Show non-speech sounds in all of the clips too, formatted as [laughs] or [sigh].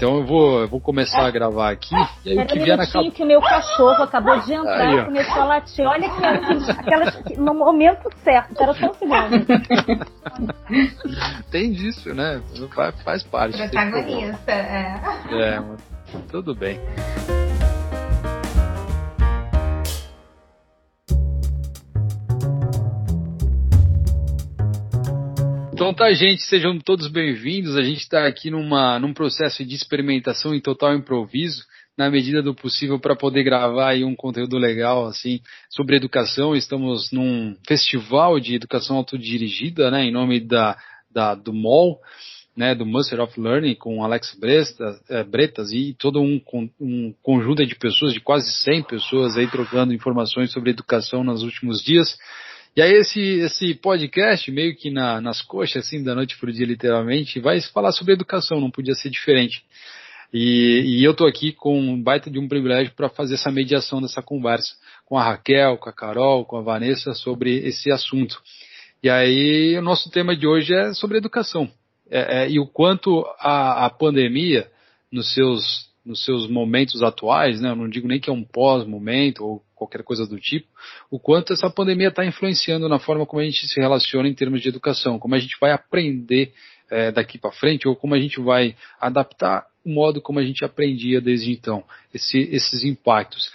Então eu vou, eu vou começar é. a gravar aqui. E aí Era o que vier na cap... que o meu cachorro acabou de entrar aí, e começou a latir. Olha que aquelas, no momento certo, era só um segundo. Tem disso, né? Faz, faz parte. Protagonista, é. É, tudo bem. Então tá, gente, sejam todos bem-vindos. A gente está aqui numa, num processo de experimentação em total improviso, na medida do possível, para poder gravar aí um conteúdo legal assim sobre educação. Estamos num festival de educação autodirigida, né, em nome da, da do MOL, né, do Master of Learning, com Alex Bretas, é, Bretas e todo um, um conjunto de pessoas, de quase 100 pessoas aí trocando informações sobre educação nos últimos dias. E aí esse, esse podcast, meio que na, nas coxas, assim, da noite pro dia, literalmente, vai falar sobre educação, não podia ser diferente. E, e eu tô aqui com um baita de um privilégio para fazer essa mediação dessa conversa com a Raquel, com a Carol, com a Vanessa sobre esse assunto. E aí o nosso tema de hoje é sobre educação. É, é, e o quanto a, a pandemia, nos seus nos seus momentos atuais, né, eu não digo nem que é um pós-momento ou qualquer coisa do tipo, o quanto essa pandemia está influenciando na forma como a gente se relaciona em termos de educação, como a gente vai aprender é, daqui para frente ou como a gente vai adaptar o modo como a gente aprendia desde então, esse, esses impactos.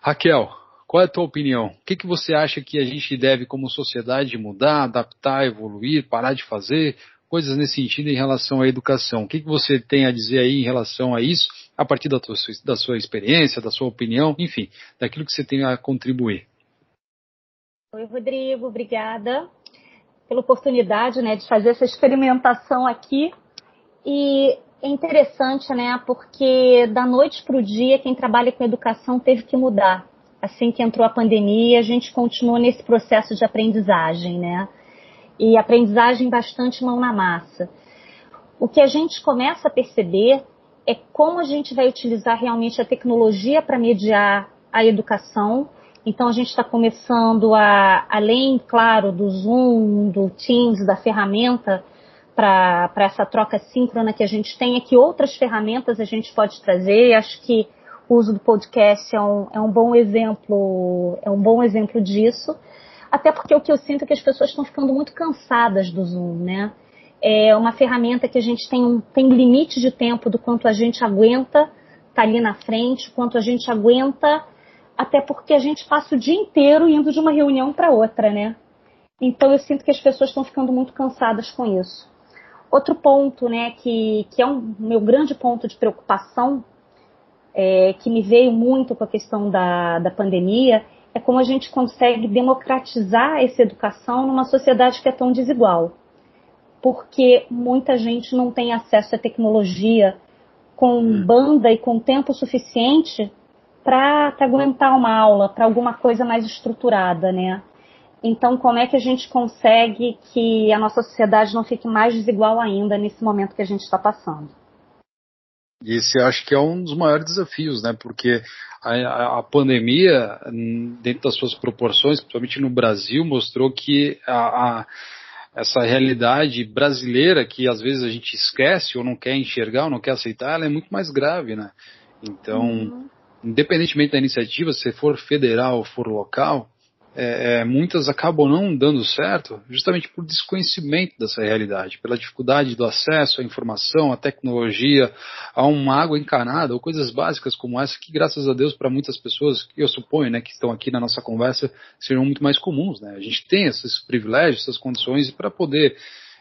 Raquel, qual é a tua opinião? O que, que você acha que a gente deve, como sociedade, mudar, adaptar, evoluir, parar de fazer? Coisas nesse sentido em relação à educação. O que, que você tem a dizer aí em relação a isso? A partir da, tua, da sua experiência, da sua opinião, enfim, daquilo que você tem a contribuir. Oi, Rodrigo, obrigada pela oportunidade né, de fazer essa experimentação aqui. E é interessante, né, porque da noite para o dia, quem trabalha com educação teve que mudar. Assim que entrou a pandemia, a gente continuou nesse processo de aprendizagem, né? E aprendizagem bastante mão na massa. O que a gente começa a perceber é como a gente vai utilizar realmente a tecnologia para mediar a educação. Então a gente está começando a, além, claro, do Zoom, do Teams, da ferramenta para essa troca síncrona que a gente tem, é que outras ferramentas a gente pode trazer. Acho que o uso do podcast é um, é um bom exemplo, é um bom exemplo disso. Até porque o que eu sinto é que as pessoas estão ficando muito cansadas do Zoom, né? É uma ferramenta que a gente tem um tem limite de tempo do quanto a gente aguenta tá ali na frente, quanto a gente aguenta, até porque a gente passa o dia inteiro indo de uma reunião para outra, né? Então eu sinto que as pessoas estão ficando muito cansadas com isso. Outro ponto, né, que, que é um meu grande ponto de preocupação, é, que me veio muito com a questão da, da pandemia, é como a gente consegue democratizar essa educação numa sociedade que é tão desigual porque muita gente não tem acesso à tecnologia com hum. banda e com tempo suficiente para aguentar uma aula, para alguma coisa mais estruturada, né? Então, como é que a gente consegue que a nossa sociedade não fique mais desigual ainda nesse momento que a gente está passando? Esse acho que é um dos maiores desafios, né? Porque a, a, pandemia, dentro das suas proporções, principalmente no Brasil, mostrou que a, a essa realidade brasileira que às vezes a gente esquece ou não quer enxergar ou não quer aceitar, ela é muito mais grave, né? Então, uhum. independentemente da iniciativa, se for federal ou for local, é, é, muitas acabam não dando certo justamente por desconhecimento dessa realidade, pela dificuldade do acesso à informação, à tecnologia, a uma água encanada ou coisas básicas como essa que, graças a Deus, para muitas pessoas, eu suponho, né, que estão aqui na nossa conversa, serão muito mais comuns. Né? A gente tem esses privilégios, essas condições para poder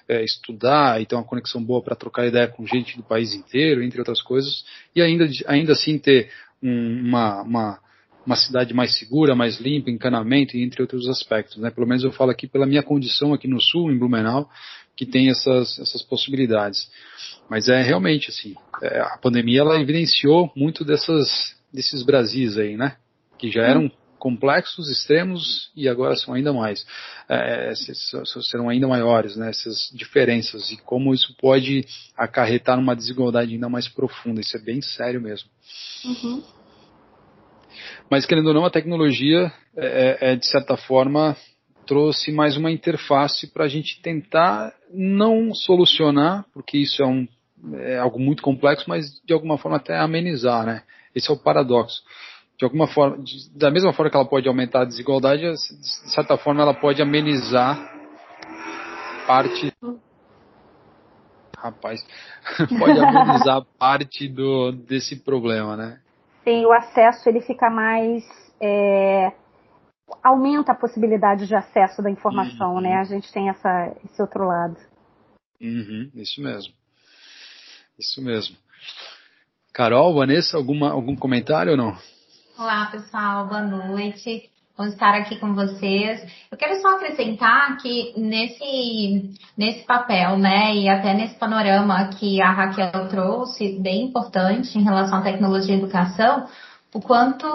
é, estudar e ter uma conexão boa para trocar ideia com gente do país inteiro, entre outras coisas, e ainda, ainda assim ter um, uma, uma uma cidade mais segura, mais limpa, encanamento, entre outros aspectos. Né? Pelo menos eu falo aqui pela minha condição aqui no sul, em Blumenau, que tem essas, essas possibilidades. Mas é realmente assim, é, a pandemia ela evidenciou muito dessas, desses Brasis aí, né? Que já eram complexos, extremos e agora são ainda mais, é, serão ainda maiores, né? Essas diferenças e como isso pode acarretar numa desigualdade ainda mais profunda. Isso é bem sério mesmo. Uhum. Mas, querendo ou não, a tecnologia, é, é, é de certa forma, trouxe mais uma interface para a gente tentar não solucionar, porque isso é um, é algo muito complexo, mas de alguma forma até amenizar, né? Esse é o paradoxo. De alguma forma, de, da mesma forma que ela pode aumentar a desigualdade, de certa forma ela pode amenizar parte rapaz, [laughs] pode amenizar [laughs] parte do, desse problema, né? Sim, o acesso ele fica mais é, aumenta a possibilidade de acesso da informação, uhum. né? A gente tem essa, esse outro lado. Uhum, isso mesmo. Isso mesmo. Carol, Vanessa, alguma, algum comentário ou não? Olá, pessoal, boa noite. Vou estar aqui com vocês. Eu quero só acrescentar que nesse, nesse papel, né, e até nesse panorama que a Raquel trouxe, bem importante em relação à tecnologia e educação, o quanto,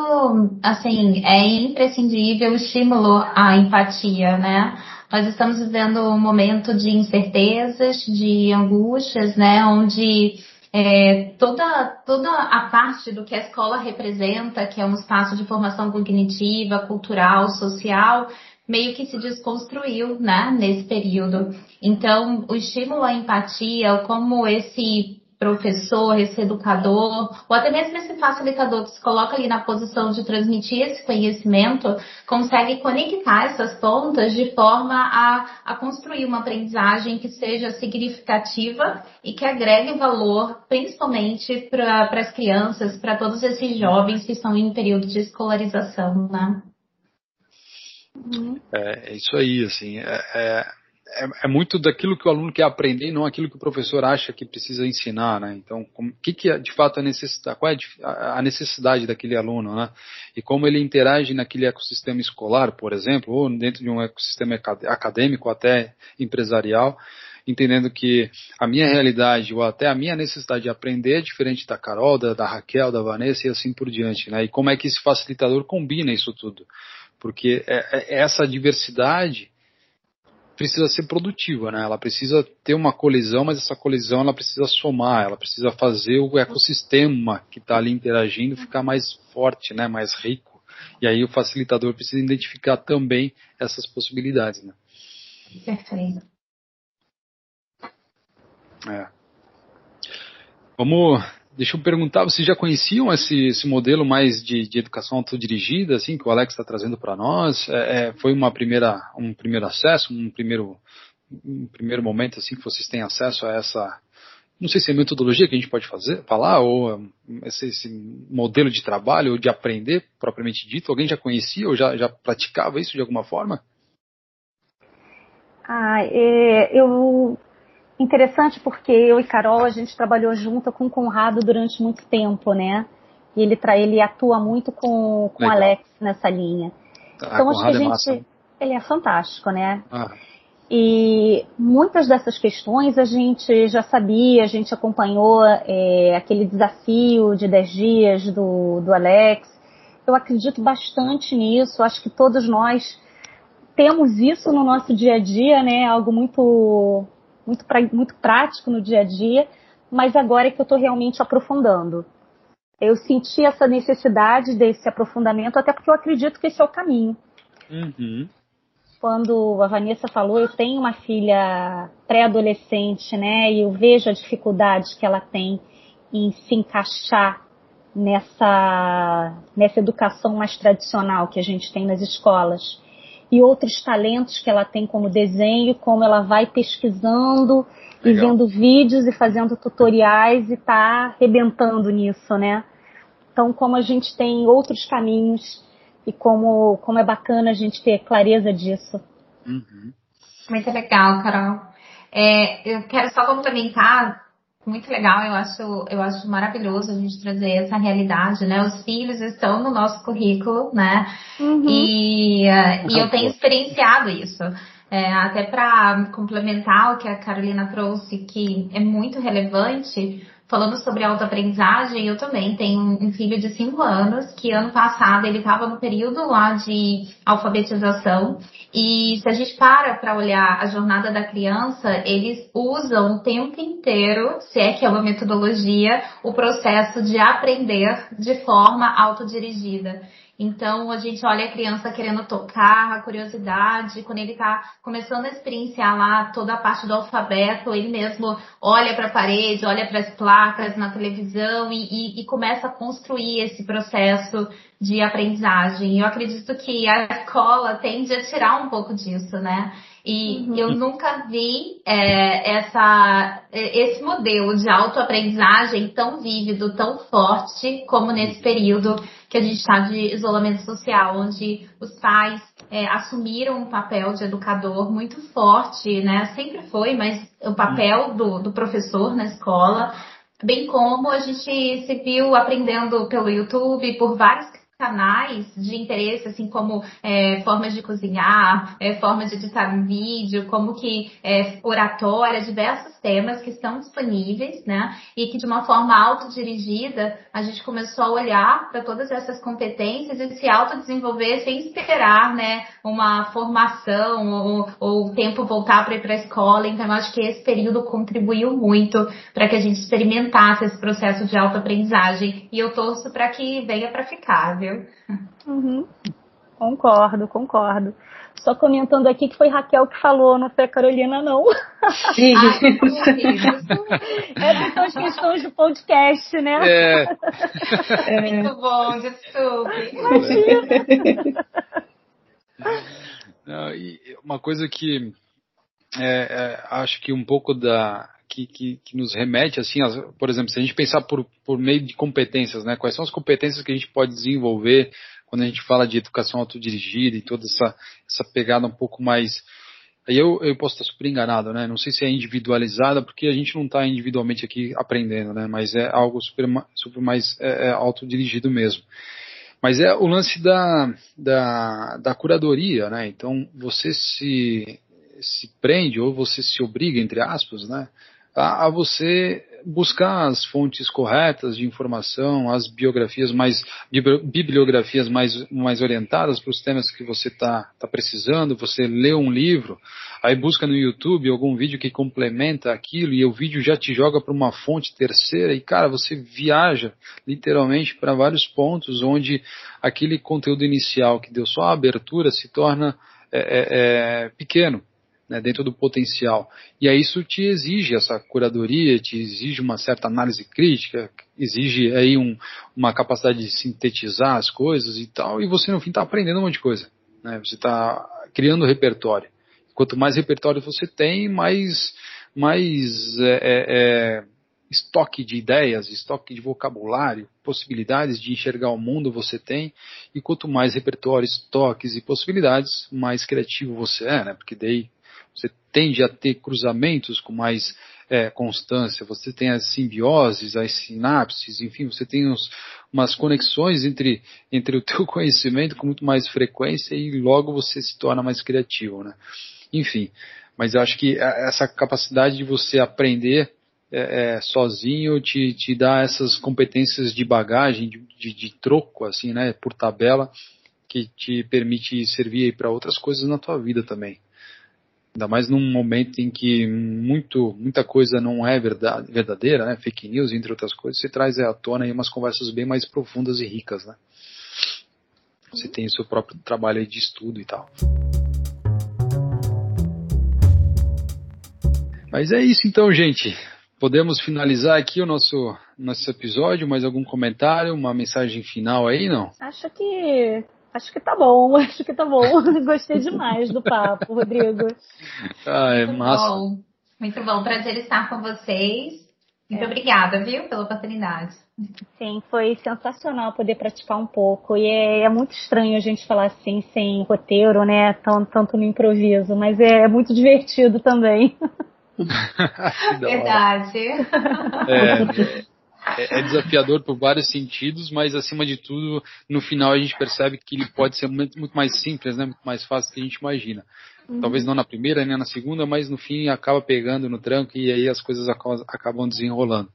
assim, é imprescindível o estímulo à empatia, né? Nós estamos vivendo um momento de incertezas, de angústias, né? Onde é, toda, toda a parte do que a escola representa, que é um espaço de formação cognitiva, cultural, social, meio que se desconstruiu, né, nesse período. Então, o estímulo à empatia, como esse professor, esse educador, ou até mesmo esse facilitador que se coloca ali na posição de transmitir esse conhecimento, consegue conectar essas pontas de forma a, a construir uma aprendizagem que seja significativa e que agregue valor, principalmente para as crianças, para todos esses jovens que estão em período de escolarização, né? É, é isso aí, assim, é, é é, é, muito daquilo que o aluno quer aprender, não aquilo que o professor acha que precisa ensinar, né? Então, o que, que é, de fato a necessidade, qual é a necessidade daquele aluno, né? E como ele interage naquele ecossistema escolar, por exemplo, ou dentro de um ecossistema acadêmico, até empresarial, entendendo que a minha realidade ou até a minha necessidade de aprender é diferente da Carol, da, da Raquel, da Vanessa e assim por diante, né? E como é que esse facilitador combina isso tudo? Porque é, é essa diversidade precisa ser produtiva, né? Ela precisa ter uma colisão, mas essa colisão ela precisa somar, ela precisa fazer o ecossistema que está ali interagindo ficar mais forte, né? Mais rico. E aí o facilitador precisa identificar também essas possibilidades, né? Perfeito. É. Vamos Deixa eu perguntar, vocês já conheciam esse, esse modelo mais de, de, educação autodirigida, assim, que o Alex está trazendo para nós? É, é, foi uma primeira, um primeiro acesso, um primeiro, um primeiro momento, assim, que vocês têm acesso a essa, não sei se é metodologia que a gente pode fazer, falar, ou esse, esse modelo de trabalho, ou de aprender, propriamente dito, alguém já conhecia ou já, já praticava isso de alguma forma? Ah, é, eu interessante porque eu e Carol, a gente trabalhou junto com o Conrado durante muito tempo, né? E ele, ele atua muito com, com o Alex nessa linha. Ah, então acho que a é gente. É ele é fantástico, né? Ah. E muitas dessas questões a gente já sabia, a gente acompanhou é, aquele desafio de 10 dias do, do Alex. Eu acredito bastante nisso, acho que todos nós temos isso no nosso dia a dia, né? Algo muito muito, pra, muito prático no dia a dia, mas agora é que eu estou realmente aprofundando. Eu senti essa necessidade desse aprofundamento, até porque eu acredito que esse é o caminho. Uhum. Quando a Vanessa falou, eu tenho uma filha pré-adolescente, né, e eu vejo a dificuldade que ela tem em se encaixar nessa, nessa educação mais tradicional que a gente tem nas escolas e outros talentos que ela tem como desenho, como ela vai pesquisando Legal. e vendo vídeos e fazendo tutoriais e tá arrebentando nisso, né? Então, como a gente tem outros caminhos e como, como é bacana a gente ter clareza disso. Uhum. Muito legal, Carol. É, eu quero só complementar muito legal, eu acho, eu acho maravilhoso a gente trazer essa realidade, né? Os filhos estão no nosso currículo, né? Uhum. E, uh, e eu tenho experienciado isso. É, até para complementar o que a Carolina trouxe, que é muito relevante, falando sobre autoaprendizagem, eu também tenho um filho de 5 anos que ano passado ele estava no período lá de alfabetização e se a gente para para olhar a jornada da criança, eles usam o tempo inteiro, se é que é uma metodologia, o processo de aprender de forma autodirigida. Então a gente olha a criança querendo tocar, a curiosidade, quando ele está começando a experienciar lá toda a parte do alfabeto, ele mesmo olha para a parede, olha para as placas na televisão e, e, e começa a construir esse processo de aprendizagem. Eu acredito que a escola tende a tirar um pouco disso, né? E uhum. eu nunca vi é, essa, esse modelo de autoaprendizagem tão vívido, tão forte como nesse período que a gente está de isolamento social, onde os pais é, assumiram um papel de educador muito forte, né? Sempre foi, mas o papel do, do professor na escola, bem como a gente se viu aprendendo pelo YouTube, por vários canais de interesse, assim como é, formas de cozinhar, é, formas de editar um vídeo, como que é, oratória, diversos temas que estão disponíveis, né? E que de uma forma autodirigida a gente começou a olhar para todas essas competências e se autodesenvolver sem esperar, né? Uma formação ou, ou o tempo voltar para ir para a escola. Então eu acho que esse período contribuiu muito para que a gente experimentasse esse processo de autoaprendizagem. E eu torço para que venha para ficar, viu? Viu? Uhum. Concordo, concordo. Só comentando aqui que foi Raquel que falou, não foi a Carolina, não. Sim. [laughs] é depois questões de podcast, né? É. [laughs] é. Muito bom, desculpe. Não, e uma coisa que é, é, acho que um pouco da que, que, que, nos remete, assim, as, por exemplo, se a gente pensar por, por meio de competências, né? Quais são as competências que a gente pode desenvolver quando a gente fala de educação autodirigida e toda essa, essa pegada um pouco mais. Aí eu, eu posso estar super enganado, né? Não sei se é individualizada, porque a gente não está individualmente aqui aprendendo, né? Mas é algo super, super mais é, é autodirigido mesmo. Mas é o lance da, da, da curadoria, né? Então você se, se prende ou você se obriga, entre aspas, né? A, a você buscar as fontes corretas de informação, as biografias mais, bibliografias mais, mais orientadas para os temas que você está tá precisando, você lê um livro, aí busca no YouTube algum vídeo que complementa aquilo e o vídeo já te joga para uma fonte terceira. E cara, você viaja literalmente para vários pontos onde aquele conteúdo inicial que deu só a abertura se torna é, é, é, pequeno né, dentro do potencial. E aí isso te exige essa curadoria, te exige uma certa análise crítica, exige aí um, uma capacidade de sintetizar as coisas e tal, e você no fim está aprendendo um monte de coisa. Né, você está criando repertório. Quanto mais repertório você tem, mais, mais é, é, é, estoque de ideias, estoque de vocabulário, possibilidades de enxergar o mundo você tem, e quanto mais repertório, estoques e possibilidades, mais criativo você é, né? Porque daí você tende a ter cruzamentos com mais é, constância, você tem as simbioses, as sinapses, enfim, você tem uns, umas conexões entre, entre o [laughs] teu conhecimento com muito mais frequência e logo você se torna mais criativo, né? Enfim, mas eu acho que essa capacidade de você aprender é, é, sozinho te, te dá essas competências de bagagem, de, de, de troco, assim, né, por tabela, que te permite servir para outras coisas na tua vida também. Ainda mais num momento em que muito, muita coisa não é verdade, verdadeira, né? fake news, entre outras coisas, você traz à tona aí umas conversas bem mais profundas e ricas. Né? Você tem o seu próprio trabalho de estudo e tal. Mas é isso então, gente. Podemos finalizar aqui o nosso, nosso episódio. Mais algum comentário, uma mensagem final aí, não? Acho que Acho que tá bom, [laughs] acho que tá bom. [laughs] Gostei demais do papo, Rodrigo. Ah, é Muito massa. Bom. Muito bom, prazer estar com vocês. Muito é. obrigada, viu, pela oportunidade. Sim, foi sensacional poder praticar um pouco. E é, é muito estranho a gente falar assim, sem roteiro, né? Tanto, tanto no improviso, mas é, é muito divertido também. [laughs] Verdade. É, é, é, desafiador por vários sentidos, mas acima de tudo, no final a gente percebe que ele pode ser muito, muito mais simples, né? Muito mais fácil do que a gente imagina. Uhum. Talvez não na primeira, nem na segunda, mas no fim acaba pegando no tranco e aí as coisas acabam desenrolando.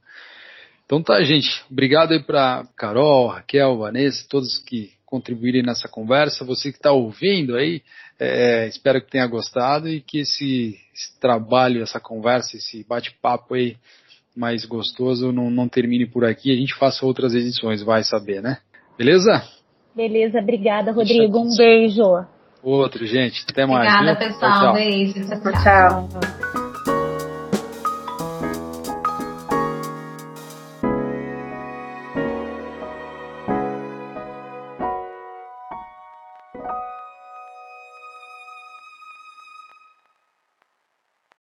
Então tá, gente. Obrigado aí para Carol, Raquel, Vanessa, todos que contribuírem nessa conversa. Você que está ouvindo aí, é, espero que tenha gostado e que esse, esse trabalho, essa conversa, esse bate-papo aí mais gostoso não, não termine por aqui. A gente faça outras edições, vai saber, né? Beleza? Beleza, obrigada, Rodrigo. Um beijo. Outro, gente. Até mais. Obrigada, viu? pessoal. Tchau, tchau. Beijo. tchau. Tchau.